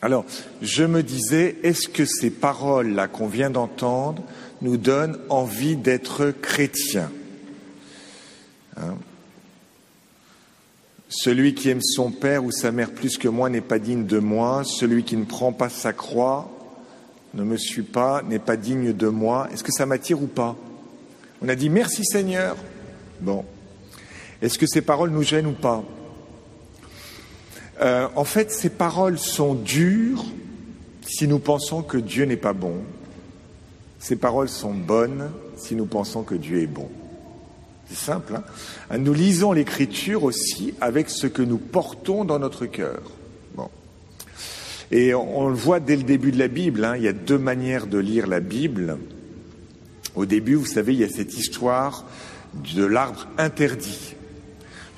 Alors, je me disais, est-ce que ces paroles-là qu'on vient d'entendre nous donnent envie d'être chrétiens hein Celui qui aime son père ou sa mère plus que moi n'est pas digne de moi. Celui qui ne prend pas sa croix ne me suit pas, n'est pas digne de moi. Est-ce que ça m'attire ou pas On a dit merci Seigneur. Bon. Est-ce que ces paroles nous gênent ou pas euh, En fait, ces paroles sont dures si nous pensons que Dieu n'est pas bon. Ces paroles sont bonnes si nous pensons que Dieu est bon. C'est simple. Hein nous lisons l'Écriture aussi avec ce que nous portons dans notre cœur. Et on, le voit dès le début de la Bible. Hein, il y a deux manières de lire la Bible. Au début, vous savez, il y a cette histoire de l'arbre interdit.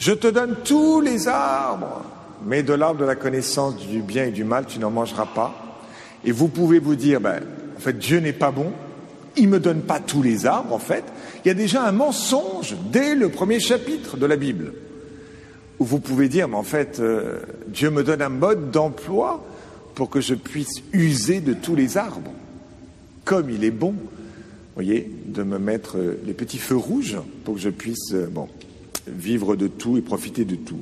Je te donne tous les arbres, mais de l'arbre de la connaissance du bien et du mal, tu n'en mangeras pas. Et vous pouvez vous dire, ben, en fait, Dieu n'est pas bon, il me donne pas tous les arbres, en fait. Il y a déjà un mensonge dès le premier chapitre de la Bible, où vous pouvez dire, mais en fait, euh, Dieu me donne un mode d'emploi pour que je puisse user de tous les arbres, comme il est bon voyez, de me mettre euh, les petits feux rouges pour que je puisse euh, vivre de tout et profiter de tout.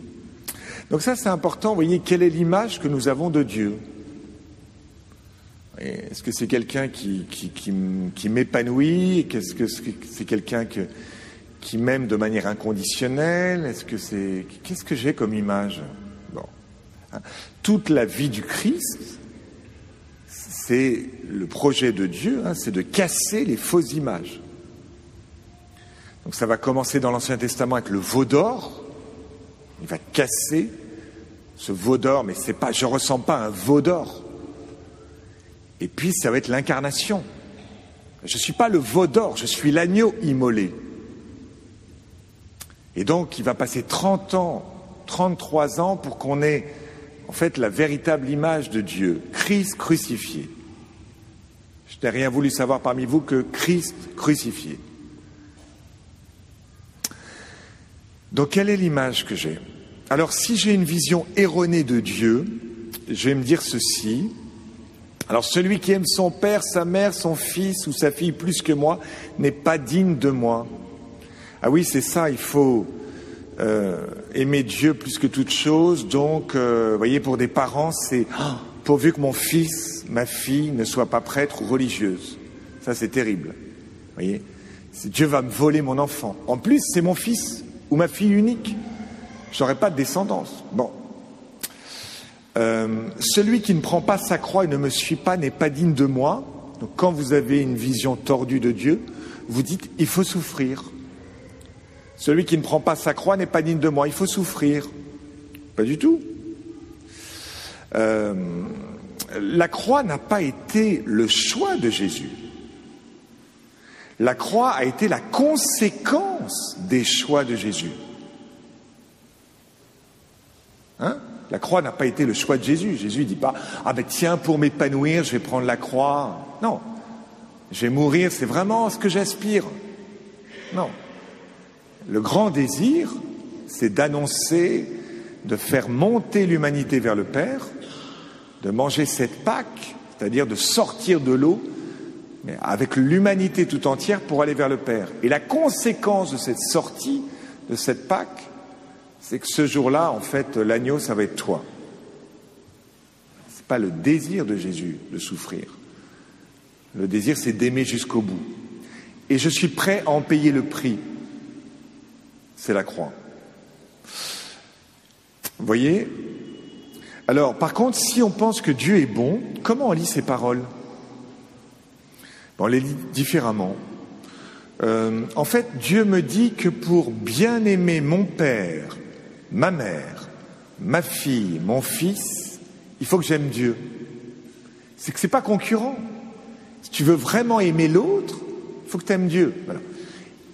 Donc ça, c'est important. Vous voyez, quelle est l'image que nous avons de Dieu Est-ce que c'est quelqu'un qui, m'épanouit? Qu'est-ce que c'est quelqu'un que, qui m'aime de manière inconditionnelle? Est-ce que c'est qu'est-ce que j'ai comme image? Bon, hein. toute la vie du Christ, c'est le projet de Dieu, hein, c'est de casser les fausses images. Donc ça va commencer dans l'Ancien Testament avec le veau d'or. Il va casser ce veau d'or, mais c'est pas, je ressens pas un veau d'or. Et puis ça va être l'incarnation. Je ne suis pas le veau d'or, je suis l'agneau immolé. Et donc il va passer 30 ans, 33 ans pour qu'on ait en fait la véritable image de Dieu, Christ crucifié. Je n'ai rien voulu savoir parmi vous que Christ crucifié. Donc quelle est l'image que j'ai? Alors si j'ai une vision erronée de Dieu, je vais me dire ceci. Alors celui qui aime son père, sa mère, son fils ou sa fille plus que moi n'est pas digne de moi. Ah oui, c'est ça, il faut euh, aimer Dieu plus que toute chose. Donc, euh, vous voyez, pour des parents, c'est oh, pourvu que mon fils, ma fille ne soit pas prêtre ou religieuse. Ça, c'est terrible. Vous voyez, Dieu va me voler mon enfant. En plus, c'est mon fils ou ma fille unique. Je n'aurai pas de descendance. Bon. Euh, celui qui ne prend pas sa croix et ne me suit pas n'est pas digne de moi. Donc, quand vous avez une vision tordue de Dieu, vous dites il faut souffrir. Celui qui ne prend pas sa croix n'est pas digne de moi, il faut souffrir. Pas du tout. Euh, la croix n'a pas été le choix de Jésus. La croix a été la conséquence des choix de Jésus. Hein? La croix n'a pas été le choix de Jésus. Jésus ne dit pas Ah ben tiens, pour m'épanouir, je vais prendre la croix. Non. Je vais mourir, c'est vraiment ce que j'aspire. Non. Le grand désir, c'est d'annoncer, de faire monter l'humanité vers le Père, de manger cette Pâque, c'est-à-dire de sortir de l'eau, mais avec l'humanité tout entière pour aller vers le Père. Et la conséquence de cette sortie, de cette Pâque, c'est que ce jour-là, en fait, l'agneau, ça va être toi. Ce n'est pas le désir de Jésus de souffrir. Le désir, c'est d'aimer jusqu'au bout. Et je suis prêt à en payer le prix c'est la croix. Vous voyez? Alors, par contre, si on pense que Dieu est bon, comment on lit ces paroles? On les lit différemment. Euh, en fait, Dieu me dit que pour bien aimer mon père, ma mère, ma fille, mon fils, il faut que j'aime Dieu. C'est que ce n'est pas concurrent. Si tu veux vraiment aimer l'autre, il faut que tu aimes Dieu.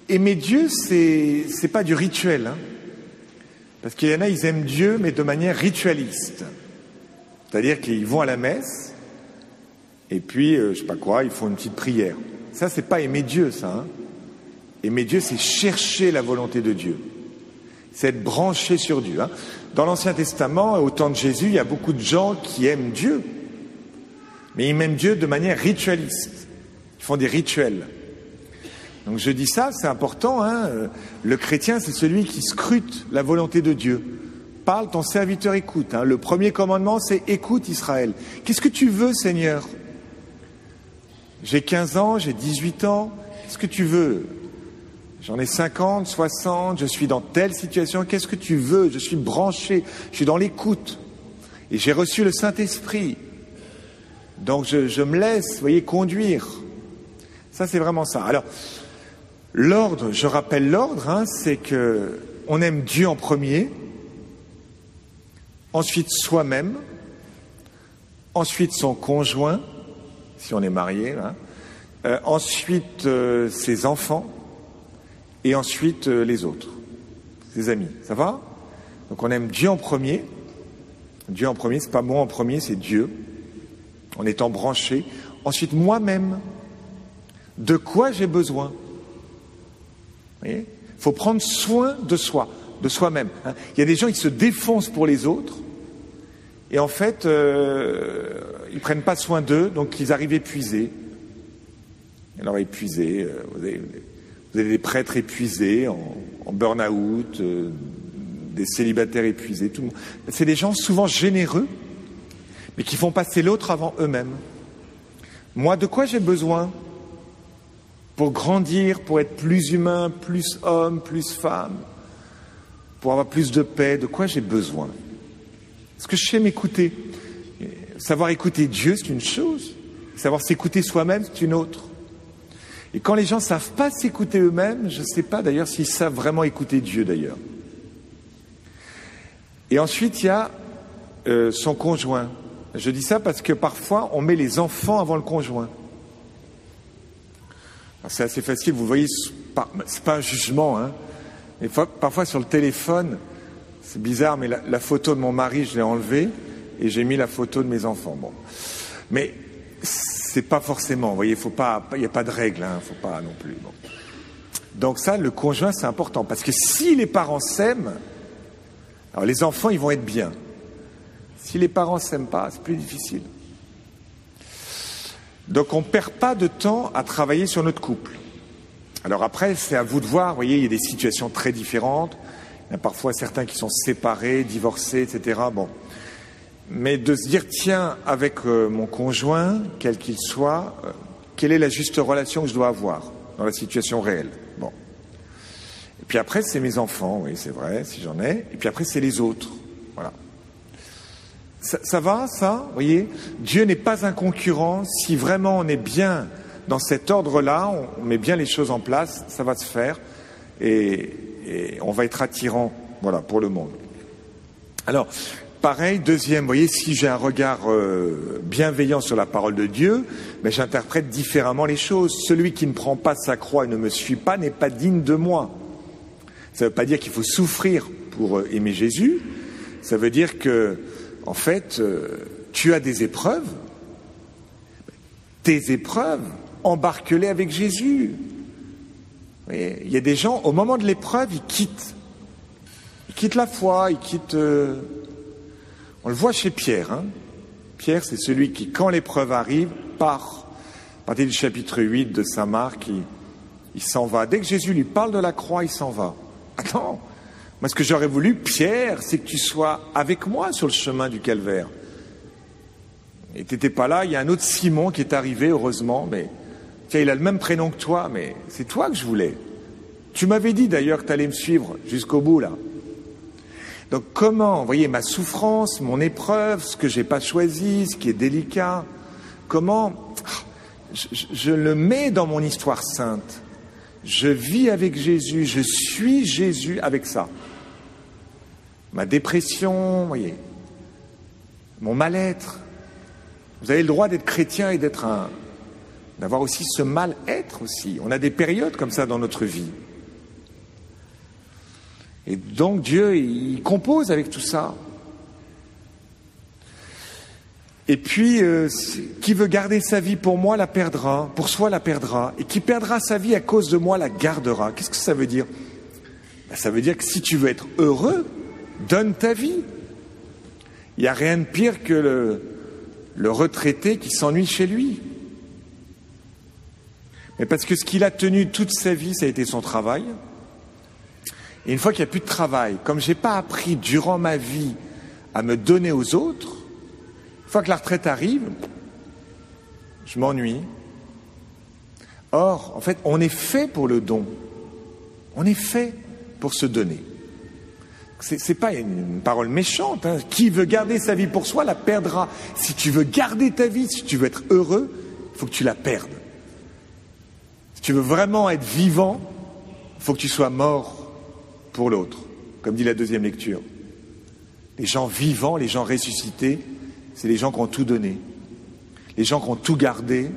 Aimer Dieu, c'est n'est pas du rituel. Hein. Parce qu'il y en a, ils aiment Dieu, mais de manière ritualiste. C'est-à-dire qu'ils vont à la messe, et puis, je euh, je sais pas quoi, ils font une petite prière. Ça, c'est pas aimer Dieu, ça. Hein. Aimer Dieu, c'est chercher la volonté de Dieu. C'est être branché sur Dieu. Hein. Dans l'Ancien Testament, au temps de Jésus, il y a beaucoup de gens qui aiment Dieu, mais ils aiment Dieu de manière ritualiste. Ils font des rituels. Donc je dis ça, c'est important. Hein le chrétien, c'est celui qui scrute la volonté de Dieu. Parle, ton serviteur écoute. Hein. Le premier commandement, c'est écoute Israël. Qu'est-ce que tu veux, Seigneur? J'ai 15 ans, j'ai 18 ans. Qu'est-ce que tu veux? J'en ai 50, 60, je suis dans telle situation. Qu'est-ce que tu veux? Je suis branché, je suis dans l'écoute. Et j'ai reçu le Saint-Esprit. Donc je, je, me laisse, vous voyez, conduire. Ça, c'est vraiment ça. Alors, L'ordre, je rappelle l'ordre, hein, c'est que on aime Dieu en premier, ensuite soi-même, ensuite son conjoint, si on est marié, hein, euh, ensuite euh, ses enfants, et ensuite euh, les autres, ses amis. Ça va? Donc on aime Dieu en premier. Dieu en premier, c'est pas moi en premier, c'est Dieu. En étant branché. Ensuite moi-même. De quoi j'ai besoin? Il faut prendre soin de soi, de soi-même. Hein. Il y a des gens qui se défoncent pour les autres, et en fait, euh, ils prennent pas soin d'eux, donc ils arrivent épuisés. Alors épuisés, euh, vous, avez, des prêtres épuisés, en, burn-out, euh, des célibataires épuisés, tout le monde. C'est des gens souvent généreux, mais qui font passer l'autre avant eux-mêmes. Moi, de quoi j'ai besoin pour grandir, pour être plus humain, plus homme, plus femme, pour avoir plus de paix, de quoi j'ai besoin? Est-ce que je sais m'écouter Savoir écouter Dieu, c'est une chose. Savoir s'écouter soi-même, c'est une autre. Et quand les gens ne savent pas s'écouter eux-mêmes, je ne sais pas d'ailleurs s'ils savent vraiment écouter Dieu d'ailleurs. Et ensuite, il y a euh, son conjoint. Je dis ça parce que parfois, on met les enfants avant le conjoint. C'est assez facile, vous voyez, c'est pas un jugement, hein. Parfois sur le téléphone, c'est bizarre, mais la, photo de mon mari, je l'ai enlevée et j'ai mis la photo de mes enfants. Bon, mais c'est pas forcément, vous voyez, faut pas, il n'y a pas de règle, hein, faut pas non plus. Donc ça, le conjoint, c'est important parce que si les parents s'aiment, alors les enfants, ils vont être bien. Si les parents s'aiment pas, c'est plus difficile. Donc on ne perd pas de temps à travailler sur notre couple. Alors après, c'est à vous de voir, vous voyez, il y a des situations très différentes. Il y a parfois certains qui sont séparés, divorcés, etc. Bon. Mais de se dire, tiens, avec euh, mon conjoint, quel qu'il soit, euh, quelle est la juste relation que je dois avoir dans la situation réelle? Bon. Et puis après, c'est mes enfants, oui, c'est vrai, si j'en ai. Et puis après, c'est les autres. Voilà. Ça, va, ça Vous voyez? Dieu n'est pas un concurrent. Si vraiment on est bien dans cet ordre-là, on, met bien les choses en place, ça va se faire et, on va être attirant voilà, pour le monde. Alors, pareil, deuxième, vous voyez, si j'ai un regard euh, bienveillant sur la parole de Dieu, mais j'interprète différemment les choses. Celui qui ne prend pas sa croix et ne me suit pas n'est pas digne de moi. Ça ne veut pas dire qu'il faut souffrir pour euh, aimer Jésus. Ça veut dire que en fait, euh, tu as des épreuves. Tes épreuves, embarque-les avec Jésus. il y a des gens, au moment de l'épreuve, ils quittent. Ils quittent la foi, ils quittent. On le voit chez Pierre. Hein. Pierre, c'est celui qui, quand l'épreuve arrive, part. À partir du chapitre 8 de Saint Marc, il, s'en va. Dès que Jésus lui parle de la croix, il s'en va. Attends, moi, ce que j'aurais voulu, Pierre, c'est que tu sois avec moi sur le chemin du calvaire. Et tu n'étais pas là, il y a un autre Simon qui est arrivé, heureusement, mais tiens, il a le même prénom que toi, mais c'est toi que je voulais. Tu m'avais dit d'ailleurs que tu allais me suivre jusqu'au bout, là. Donc comment, vous voyez, ma souffrance, mon épreuve, ce que j'ai pas choisi, ce qui est délicat, comment je, je le mets dans mon histoire sainte. Je vis avec Jésus, je suis Jésus avec ça ma dépression, vous voyez, mon mal-être. Vous avez le droit d'être chrétien et d'être un, d'avoir aussi ce mal-être aussi. On a des périodes comme ça dans notre vie. Et donc Dieu, il compose avec tout ça. Et puis, euh, qui veut garder sa vie pour moi la perdra, pour soi la perdra, et qui perdra sa vie à cause de moi la gardera. Qu'est-ce que ça veut dire? Ben, Ça veut dire que si tu veux être heureux, donne ta vie. Il n'y a rien de pire que le, le retraité qui s'ennuie chez lui. Mais parce que ce qu'il a tenu toute sa vie, ça a été son travail. Et une fois qu'il n'y a plus de travail, comme je n'ai pas appris durant ma vie à me donner aux autres, une fois que la retraite arrive, je m'ennuie. Or, en fait, on est fait pour le don. On est fait pour se donner. Ce n'est pas une parole méchante. Hein. Qui veut garder sa vie pour soi la perdra. Si tu veux garder ta vie, si tu veux être heureux, il faut que tu la perdes. Si tu veux vraiment être vivant, il faut que tu sois mort pour l'autre, comme dit la deuxième lecture. Les gens vivants, les gens ressuscités, c'est les gens qui ont tout donné. Les gens qui ont tout gardé,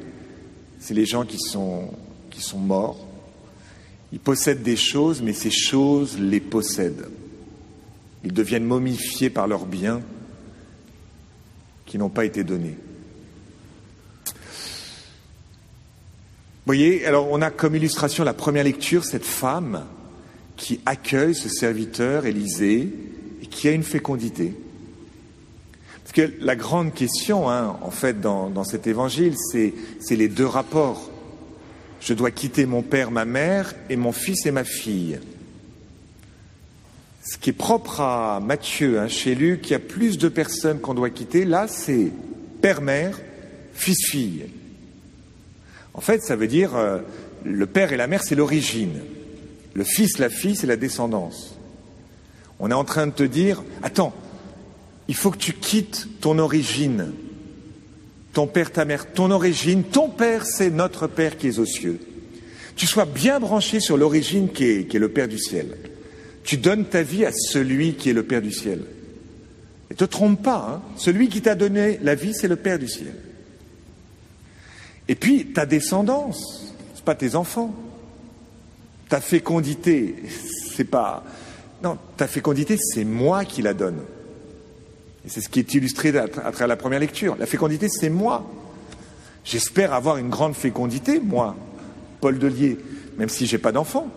c'est les gens qui sont, qui sont morts. Ils possèdent des choses, mais ces choses les possèdent. Ils deviennent momifiés par leurs biens qui n'ont pas été donnés. Voyez, alors on a comme illustration la première lecture cette femme qui accueille ce serviteur Élisée et qui a une fécondité. Parce que la grande question, hein, en fait, dans, cet évangile, c'est les deux rapports. Je dois quitter mon père, ma mère, et mon fils et ma fille. Ce qui est propre à Matthieu, hein, chez Luc, il y a plus de personnes qu'on doit quitter. Là, c'est père-mère, fils-fille. En fait, ça veut dire euh, le père et la mère, c'est l'origine. Le fils, la fille, c'est la descendance. On est en train de te dire, attends, il faut que tu quittes ton origine. Ton père, ta mère, ton origine, ton père, c'est notre père qui est aux cieux. Tu sois bien branché sur l'origine qui est, le Père du ciel. Tu donnes ta vie à celui qui est le Père du ciel. Et te trompe pas, hein. celui qui t'a donné la vie, c'est le Père du ciel. Et puis, ta descendance, c'est pas tes enfants. Ta fécondité, c'est pas. Non, ta fécondité, c'est moi qui la donne. Et c'est ce qui est illustré à, travers la première lecture. La fécondité, c'est moi. J'espère avoir une grande fécondité, moi, Paul Delier, même si j'ai pas d'enfant.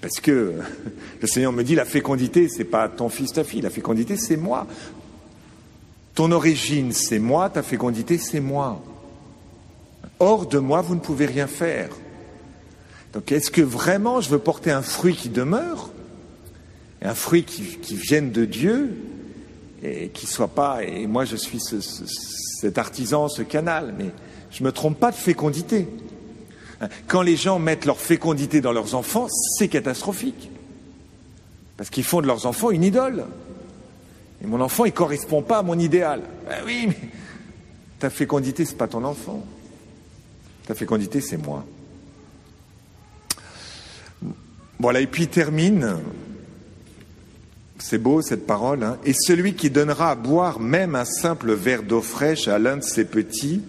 Parce que le Seigneur me dit la fécondité, c'est pas ton fils, ta fille, la fécondité, c'est moi. Ton origine, c'est moi, ta fécondité, c'est moi. Hors de moi, vous ne pouvez rien faire. Donc est-ce que vraiment je veux porter un fruit qui demeure, un fruit qui, vienne de Dieu, et qui soit pas, et moi je suis cet artisan, ce canal, mais je ne me trompe pas de fécondité. Quand les gens mettent leur fécondité dans leurs enfants, c'est catastrophique. Parce qu'ils font de leurs enfants une idole. Et mon enfant, il ne correspond pas à mon idéal. Ben oui, mais ta fécondité, ce n'est pas ton enfant. Ta fécondité, c'est moi. Voilà, et puis il termine. C'est beau cette parole. Hein. et celui qui donnera à boire même un simple verre d'eau fraîche à l'un de ses petits,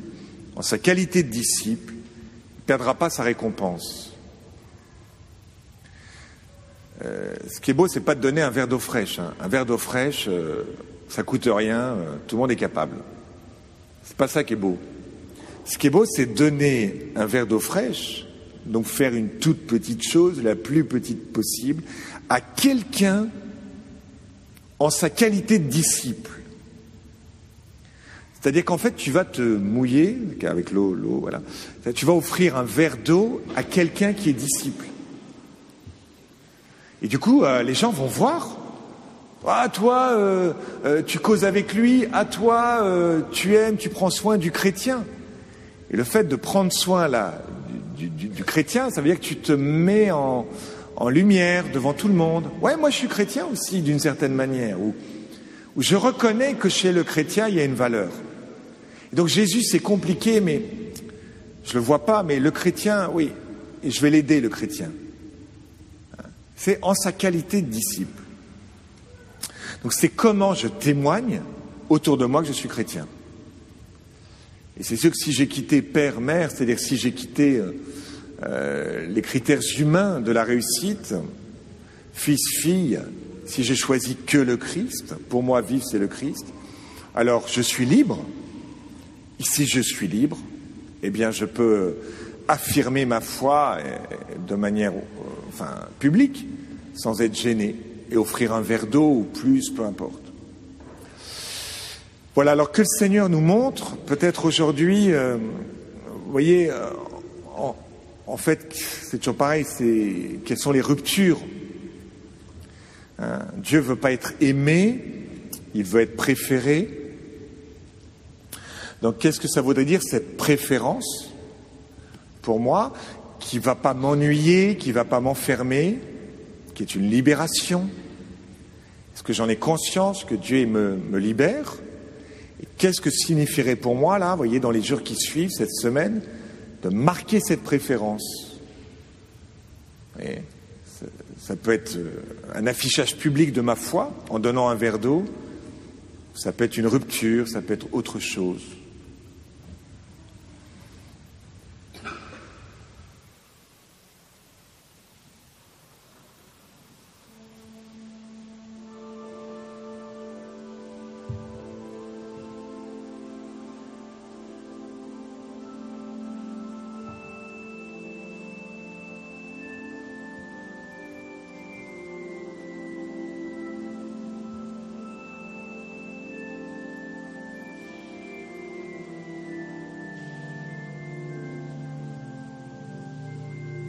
en sa qualité de disciple, ne perdra pas sa récompense. Euh, ce qui est beau, c'est pas de donner un verre d'eau fraîche. Hein. Un verre d'eau fraîche, euh, ça coûte rien, euh, tout le monde est capable. C'est pas ça qui est beau. Ce qui est beau, c'est donner un verre d'eau fraîche, donc faire une toute petite chose, la plus petite possible, à quelqu'un en sa qualité de disciple. C'est-à-dire qu'en fait, tu vas te mouiller avec l'eau, l'eau, voilà. Tu vas offrir un verre d'eau à quelqu'un qui est disciple. Et du coup, euh, les gens vont voir. Ah, toi, euh, euh, tu causes avec lui. À toi, tu aimes, tu prends soin du chrétien. Et le fait de prendre soin là du, chrétien, ça veut dire que tu te mets en, lumière devant tout le monde. Ouais, moi je suis chrétien aussi d'une certaine manière, où, je reconnais que chez le chrétien il y a une valeur. donc Jésus c'est compliqué, mais je le vois pas, mais le chrétien, oui, et je vais l'aider le chrétien. C'est en sa qualité de disciple. Donc c'est comment je témoigne autour de moi que je suis chrétien. Et c'est sûr que si j'ai quitté père, mère, c'est-à-dire si j'ai quitté euh, euh, les critères humains de la réussite, fils, fille, si j'ai choisi que le Christ, pour moi vivre c'est le Christ, alors je suis libre. Ici je suis libre, eh bien je peux affirmer ma foi euh, de manière enfin, publique, sans être gêné. et offrir un verre d'eau ou plus, peu importe. Voilà, alors que le Seigneur nous montre, peut-être aujourd'hui, euh, vous voyez, euh, en, fait, c'est toujours pareil, c'est quelles sont les ruptures. Hein, Dieu veut pas être aimé, il veut être préféré. Donc qu'est-ce que ça voudrait dire cette préférence pour moi qui va pas m'ennuyer, qui va pas m'enfermer, qui est une libération? Est-ce que j'en ai conscience que Dieu me, libère? Qu'est-ce que signifierait pour moi là, vous voyez, dans les jours qui suivent cette semaine, de marquer cette préférence? Ça, ça peut être un affichage public de ma foi en donnant un verre d'eau. Ça peut être une rupture, ça peut être autre chose.